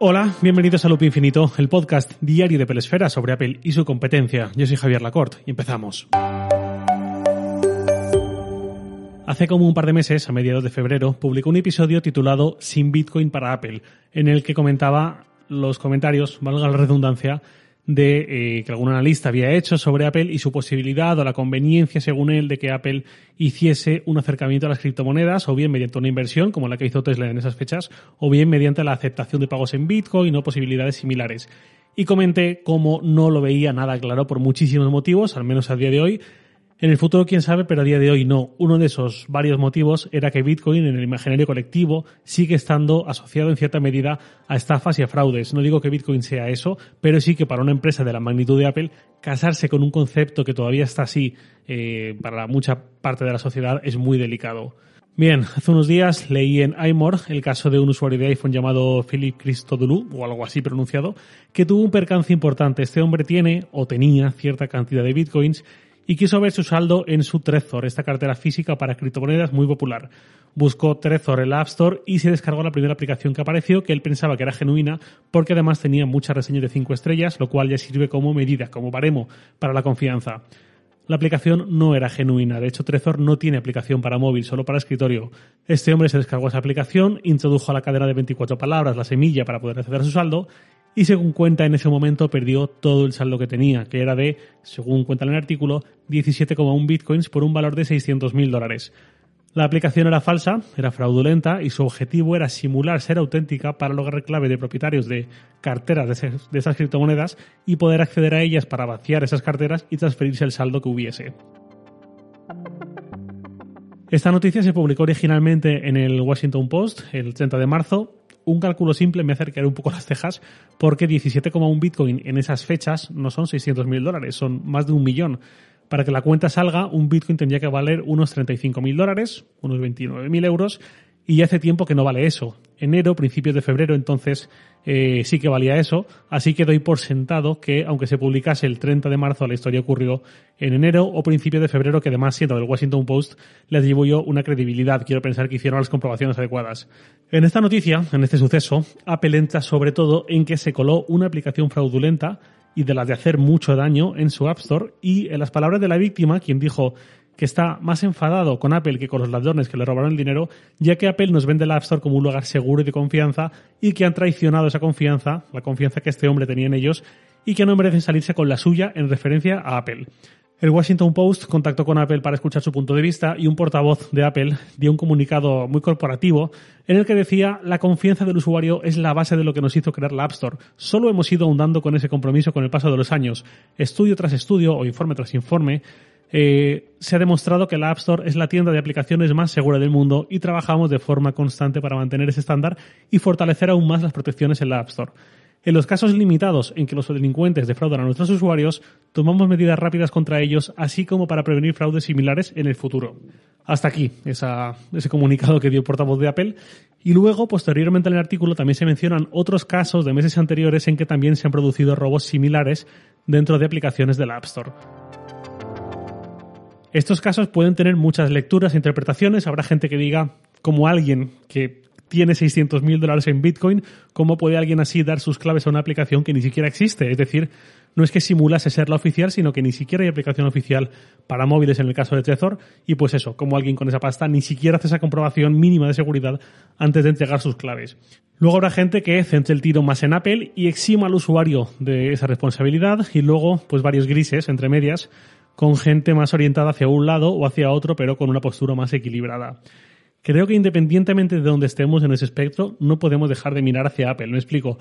Hola, bienvenidos a Loop Infinito, el podcast diario de Pelesfera sobre Apple y su competencia. Yo soy Javier Lacorte y empezamos. Hace como un par de meses, a mediados de febrero, publicó un episodio titulado Sin Bitcoin para Apple, en el que comentaba los comentarios, valga la redundancia, de eh, que algún analista había hecho sobre Apple y su posibilidad o la conveniencia, según él, de que Apple hiciese un acercamiento a las criptomonedas, o bien mediante una inversión, como la que hizo Tesla en esas fechas, o bien mediante la aceptación de pagos en Bitcoin o posibilidades similares. Y comenté cómo no lo veía nada claro por muchísimos motivos, al menos a día de hoy, en el futuro, quién sabe, pero a día de hoy no. Uno de esos varios motivos era que Bitcoin en el imaginario colectivo sigue estando asociado en cierta medida a estafas y a fraudes. No digo que Bitcoin sea eso, pero sí que para una empresa de la magnitud de Apple, casarse con un concepto que todavía está así eh, para mucha parte de la sociedad es muy delicado. Bien, hace unos días leí en iMore el caso de un usuario de iPhone llamado Philip Christodoulou, o algo así pronunciado, que tuvo un percance importante. Este hombre tiene, o tenía, cierta cantidad de bitcoins y quiso ver su saldo en su Trezor, esta cartera física para criptomonedas muy popular. Buscó Trezor en la App Store y se descargó la primera aplicación que apareció, que él pensaba que era genuina, porque además tenía muchas reseñas de 5 estrellas, lo cual ya sirve como medida, como baremo para la confianza. La aplicación no era genuina, de hecho Trezor no tiene aplicación para móvil, solo para escritorio. Este hombre se descargó esa aplicación, introdujo a la cadena de 24 palabras la semilla para poder acceder a su saldo y según cuenta en ese momento perdió todo el saldo que tenía, que era de, según cuenta en el artículo, 17,1 bitcoins por un valor de 600.000 dólares. La aplicación era falsa, era fraudulenta y su objetivo era simular ser auténtica para lograr clave de propietarios de carteras de, esas criptomonedas y poder acceder a ellas para vaciar esas carteras y transferirse el saldo que hubiese. Esta noticia se publicó originalmente en el Washington Post el 30 de marzo un cálculo simple me hace caer un poco las cejas porque 17,1 Bitcoin en esas fechas no son 600.000 dólares, son más de un millón. Para que la cuenta salga, un Bitcoin tendría que valer unos 35.000 dólares, unos 29.000 euros, y hace tiempo que no vale eso. Enero, principios de febrero, entonces eh, sí que valía eso, así que doy por sentado que aunque se publicase el 30 de marzo, la historia ocurrió en enero o principio de febrero, que además siendo del Washington Post, le atribuyó una credibilidad. Quiero pensar que hicieron las comprobaciones adecuadas. En esta noticia, en este suceso, Apple entra sobre todo en que se coló una aplicación fraudulenta y de las de hacer mucho daño en su App Store y en las palabras de la víctima, quien dijo que está más enfadado con Apple que con los ladrones que le robaron el dinero, ya que Apple nos vende la App Store como un lugar seguro y de confianza y que han traicionado esa confianza, la confianza que este hombre tenía en ellos, y que no merecen salirse con la suya en referencia a Apple. El Washington Post contactó con Apple para escuchar su punto de vista y un portavoz de Apple dio un comunicado muy corporativo en el que decía la confianza del usuario es la base de lo que nos hizo crear la App Store. Solo hemos ido ahondando con ese compromiso con el paso de los años. Estudio tras estudio o informe tras informe eh, se ha demostrado que la App Store es la tienda de aplicaciones más segura del mundo y trabajamos de forma constante para mantener ese estándar y fortalecer aún más las protecciones en la App Store. En los casos limitados en que los delincuentes defraudan a nuestros usuarios, tomamos medidas rápidas contra ellos, así como para prevenir fraudes similares en el futuro. Hasta aquí ese comunicado que dio el portavoz de Apple. Y luego, posteriormente en el artículo, también se mencionan otros casos de meses anteriores en que también se han producido robos similares dentro de aplicaciones de la App Store. Estos casos pueden tener muchas lecturas e interpretaciones. Habrá gente que diga, como alguien que tiene 600 mil dólares en Bitcoin, ¿cómo puede alguien así dar sus claves a una aplicación que ni siquiera existe? Es decir, no es que simulase ser la oficial, sino que ni siquiera hay aplicación oficial para móviles en el caso de Trezor. Y pues eso, como alguien con esa pasta ni siquiera hace esa comprobación mínima de seguridad antes de entregar sus claves. Luego habrá gente que centre el tiro más en Apple y exima al usuario de esa responsabilidad y luego pues varios grises entre medias con gente más orientada hacia un lado o hacia otro, pero con una postura más equilibrada. Creo que independientemente de donde estemos en ese espectro, no podemos dejar de mirar hacia Apple. Me explico.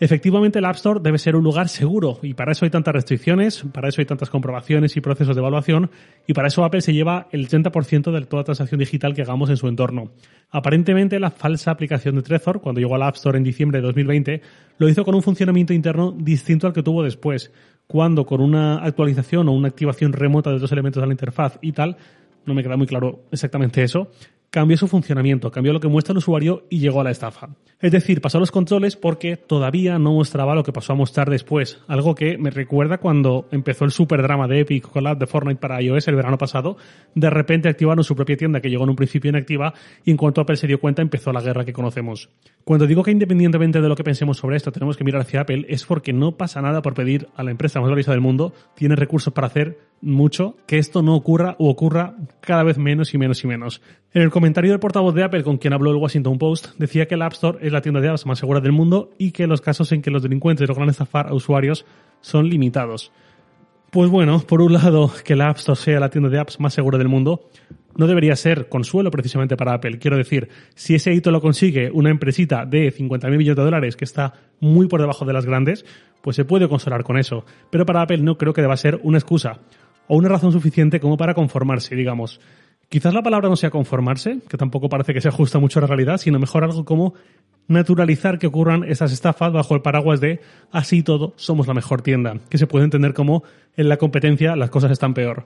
Efectivamente, el App Store debe ser un lugar seguro y para eso hay tantas restricciones, para eso hay tantas comprobaciones y procesos de evaluación y para eso Apple se lleva el 30% de toda transacción digital que hagamos en su entorno. Aparentemente, la falsa aplicación de Trezor, cuando llegó al App Store en diciembre de 2020, lo hizo con un funcionamiento interno distinto al que tuvo después, cuando con una actualización o una activación remota de dos elementos de la interfaz y tal, no me queda muy claro exactamente eso, cambió su funcionamiento, cambió lo que muestra el usuario y llegó a la estafa. Es decir, pasó los controles porque todavía no mostraba lo que pasó a mostrar después. Algo que me recuerda cuando empezó el super drama de Epic con la de Fortnite para iOS el verano pasado. De repente activaron su propia tienda que llegó en un principio inactiva y en cuanto Apple se dio cuenta empezó la guerra que conocemos. Cuando digo que independientemente de lo que pensemos sobre esto tenemos que mirar hacia Apple es porque no pasa nada por pedir a la empresa más valiosa del mundo, tiene recursos para hacer mucho, que esto no ocurra o ocurra cada vez menos y menos y menos. En el comentario del portavoz de Apple con quien habló el Washington Post, decía que el App Store es la tienda de apps más segura del mundo y que los casos en que los delincuentes logran estafar a usuarios son limitados. Pues bueno, por un lado, que la App Store sea la tienda de apps más segura del mundo, no debería ser consuelo precisamente para Apple. Quiero decir, si ese hito lo consigue una empresita de 50.000 millones de dólares que está muy por debajo de las grandes, pues se puede consolar con eso. Pero para Apple no creo que deba ser una excusa o una razón suficiente como para conformarse, digamos. Quizás la palabra no sea conformarse, que tampoco parece que se ajusta mucho a la realidad, sino mejor algo como naturalizar que ocurran esas estafas bajo el paraguas de así todo somos la mejor tienda, que se puede entender como en la competencia las cosas están peor.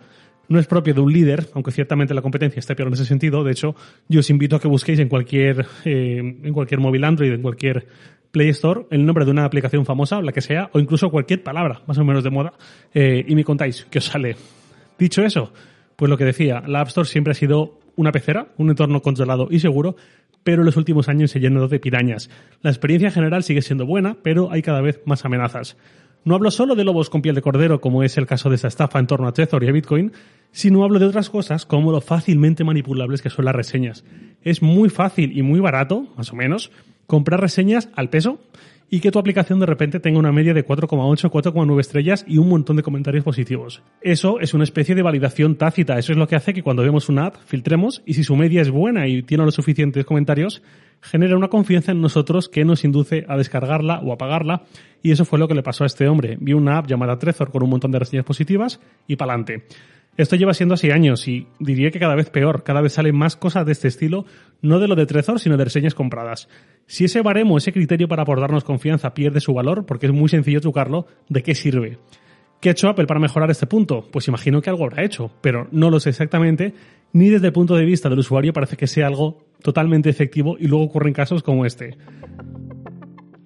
No es propio de un líder, aunque ciertamente la competencia esté peor en ese sentido. De hecho, yo os invito a que busquéis en cualquier, eh, en cualquier móvil Android, en cualquier Play Store, el nombre de una aplicación famosa, la que sea, o incluso cualquier palabra más o menos de moda, eh, y me contáis qué os sale. Dicho eso, pues lo que decía, la App Store siempre ha sido una pecera, un entorno controlado y seguro, pero en los últimos años se llenado de pirañas. La experiencia en general sigue siendo buena, pero hay cada vez más amenazas. No hablo solo de lobos con piel de cordero, como es el caso de esta estafa en torno a Trezor y a Bitcoin, sino hablo de otras cosas como lo fácilmente manipulables que son las reseñas. Es muy fácil y muy barato, más o menos, comprar reseñas al peso y que tu aplicación de repente tenga una media de 4,8, 4,9 estrellas y un montón de comentarios positivos. Eso es una especie de validación tácita. Eso es lo que hace que cuando vemos una app filtremos y si su media es buena y tiene los suficientes comentarios, genera una confianza en nosotros que nos induce a descargarla o apagarla y eso fue lo que le pasó a este hombre. Vio una app llamada Trezor con un montón de reseñas positivas y pa'lante. Esto lleva siendo así años y diría que cada vez peor, cada vez salen más cosas de este estilo, no de lo de Trezor, sino de reseñas compradas. Si ese baremo, ese criterio para aportarnos confianza pierde su valor, porque es muy sencillo trucarlo, ¿de qué sirve? ¿Qué ha hecho Apple para mejorar este punto? Pues imagino que algo habrá hecho, pero no lo sé exactamente, ni desde el punto de vista del usuario parece que sea algo totalmente efectivo y luego ocurren casos como este.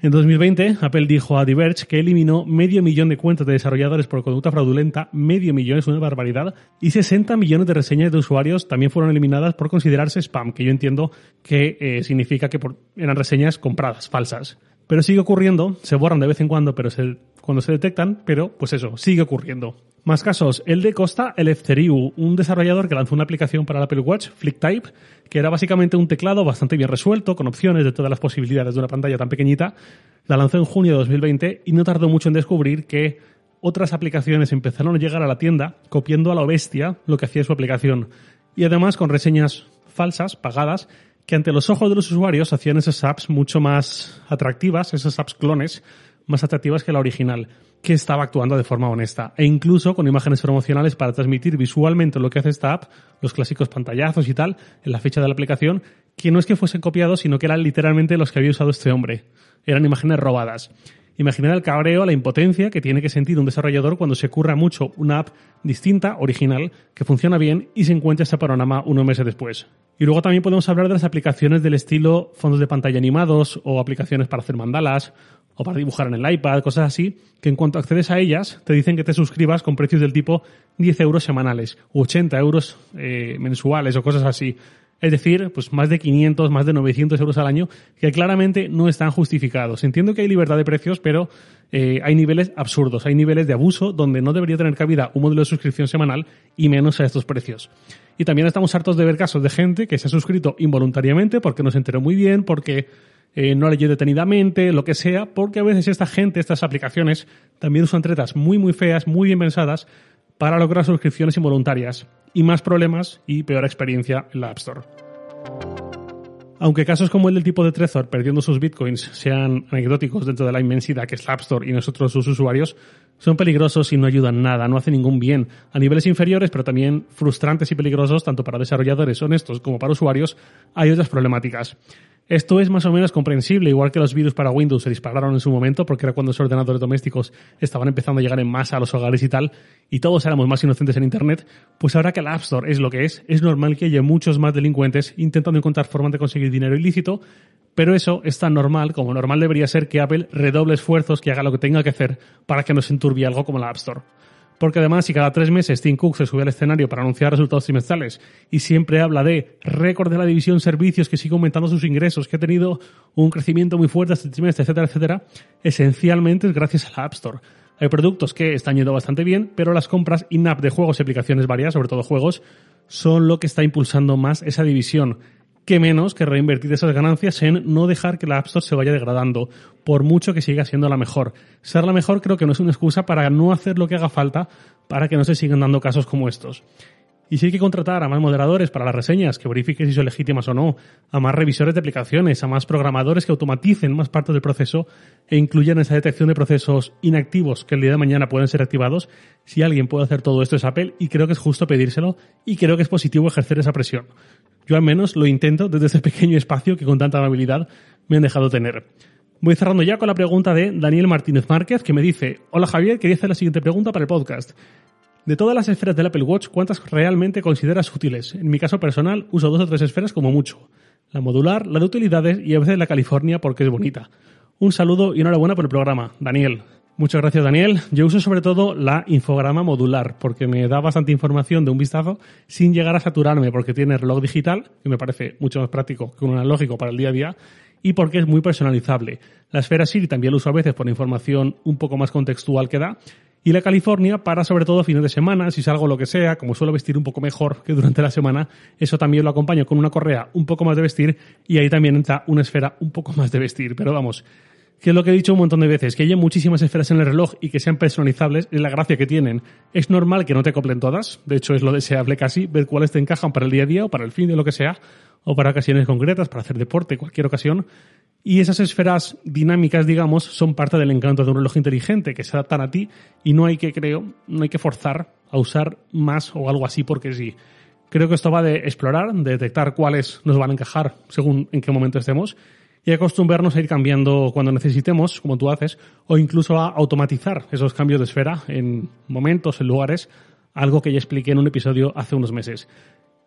En 2020, Apple dijo a Diverge que eliminó medio millón de cuentas de desarrolladores por conducta fraudulenta, medio millón es una barbaridad, y 60 millones de reseñas de usuarios también fueron eliminadas por considerarse spam, que yo entiendo que eh, significa que eran reseñas compradas, falsas. Pero sigue ocurriendo, se borran de vez en cuando, pero cuando se detectan, pero pues eso, sigue ocurriendo. Más casos, el de Costa Eleftheriou, un desarrollador que lanzó una aplicación para el Apple Watch, FlickType, que era básicamente un teclado bastante bien resuelto, con opciones de todas las posibilidades de una pantalla tan pequeñita. La lanzó en junio de 2020 y no tardó mucho en descubrir que otras aplicaciones empezaron a llegar a la tienda copiando a la bestia lo que hacía su aplicación. Y además con reseñas falsas, pagadas, que ante los ojos de los usuarios hacían esas apps mucho más atractivas, esas apps clones, más atractivas que la original, que estaba actuando de forma honesta, e incluso con imágenes promocionales para transmitir visualmente lo que hace esta app, los clásicos pantallazos y tal, en la fecha de la aplicación, que no es que fuesen copiados, sino que eran literalmente los que había usado este hombre. Eran imágenes robadas. Imaginar el cabreo, la impotencia que tiene que sentir un desarrollador cuando se curra mucho una app distinta, original, que funciona bien y se encuentra este panorama unos meses después. Y luego también podemos hablar de las aplicaciones del estilo fondos de pantalla animados o aplicaciones para hacer mandalas o para dibujar en el iPad, cosas así, que en cuanto accedes a ellas te dicen que te suscribas con precios del tipo 10 euros semanales o 80 euros eh, mensuales o cosas así. Es decir, pues más de 500, más de 900 euros al año, que claramente no están justificados. Entiendo que hay libertad de precios, pero eh, hay niveles absurdos, hay niveles de abuso donde no debería tener cabida un modelo de suscripción semanal y menos a estos precios. Y también estamos hartos de ver casos de gente que se ha suscrito involuntariamente porque no se enteró muy bien, porque eh, no leyó detenidamente, lo que sea, porque a veces esta gente, estas aplicaciones, también usan tretas muy, muy feas, muy bien pensadas, para lograr suscripciones involuntarias y más problemas y peor experiencia en la App Store. Aunque casos como el del tipo de Trezor perdiendo sus bitcoins sean anecdóticos dentro de la inmensidad que es la App Store y nosotros sus usuarios, son peligrosos y no ayudan nada, no hacen ningún bien a niveles inferiores, pero también frustrantes y peligrosos tanto para desarrolladores honestos como para usuarios, hay otras problemáticas. Esto es más o menos comprensible, igual que los virus para Windows se dispararon en su momento, porque era cuando los ordenadores domésticos estaban empezando a llegar en masa a los hogares y tal, y todos éramos más inocentes en Internet, pues ahora que la App Store es lo que es, es normal que haya muchos más delincuentes intentando encontrar formas de conseguir dinero ilícito, pero eso es tan normal como normal debería ser que Apple redoble esfuerzos, que haga lo que tenga que hacer para que no se enturbie algo como la App Store. Porque además, si cada tres meses Tim Cook se sube al escenario para anunciar resultados trimestrales y siempre habla de récord de la división servicios que sigue aumentando sus ingresos, que ha tenido un crecimiento muy fuerte este trimestre, etcétera, etcétera, esencialmente es gracias a la App Store. Hay productos que están yendo bastante bien, pero las compras in-app de juegos y aplicaciones varias, sobre todo juegos, son lo que está impulsando más esa división que menos que reinvertir esas ganancias en no dejar que la App Store se vaya degradando, por mucho que siga siendo la mejor. Ser la mejor creo que no es una excusa para no hacer lo que haga falta para que no se sigan dando casos como estos. Y si hay que contratar a más moderadores para las reseñas, que verifiquen si son legítimas o no, a más revisores de aplicaciones, a más programadores que automaticen más parte del proceso e incluyan esa detección de procesos inactivos que el día de mañana pueden ser activados, si alguien puede hacer todo esto es Apple y creo que es justo pedírselo y creo que es positivo ejercer esa presión. Yo al menos lo intento desde ese pequeño espacio que con tanta amabilidad me han dejado tener. Voy cerrando ya con la pregunta de Daniel Martínez Márquez, que me dice, hola Javier, quería hacer la siguiente pregunta para el podcast. De todas las esferas del Apple Watch, ¿cuántas realmente consideras útiles? En mi caso personal, uso dos o tres esferas como mucho. La modular, la de utilidades y a veces la California porque es bonita. Un saludo y enhorabuena por el programa. Daniel. Muchas gracias, Daniel. Yo uso sobre todo la infograma modular porque me da bastante información de un vistazo sin llegar a saturarme porque tiene reloj digital, que me parece mucho más práctico que un analógico para el día a día, y porque es muy personalizable. La esfera Siri también lo uso a veces por información un poco más contextual que da. Y la California para sobre todo fines de semana, si salgo lo que sea, como suelo vestir un poco mejor que durante la semana, eso también lo acompaño con una correa un poco más de vestir y ahí también entra una esfera un poco más de vestir. Pero vamos, que es lo que he dicho un montón de veces, que haya muchísimas esferas en el reloj y que sean personalizables, es la gracia que tienen. Es normal que no te acoplen todas, de hecho es lo deseable casi, ver cuáles te encajan para el día a día o para el fin de lo que sea, o para ocasiones concretas, para hacer deporte, cualquier ocasión. Y esas esferas dinámicas, digamos, son parte del encanto de un reloj inteligente, que se adaptan a ti y no hay que, creo, no hay que forzar a usar más o algo así porque sí. Creo que esto va de explorar, de detectar cuáles nos van a encajar según en qué momento estemos y acostumbrarnos a ir cambiando cuando necesitemos, como tú haces, o incluso a automatizar esos cambios de esfera en momentos, en lugares, algo que ya expliqué en un episodio hace unos meses.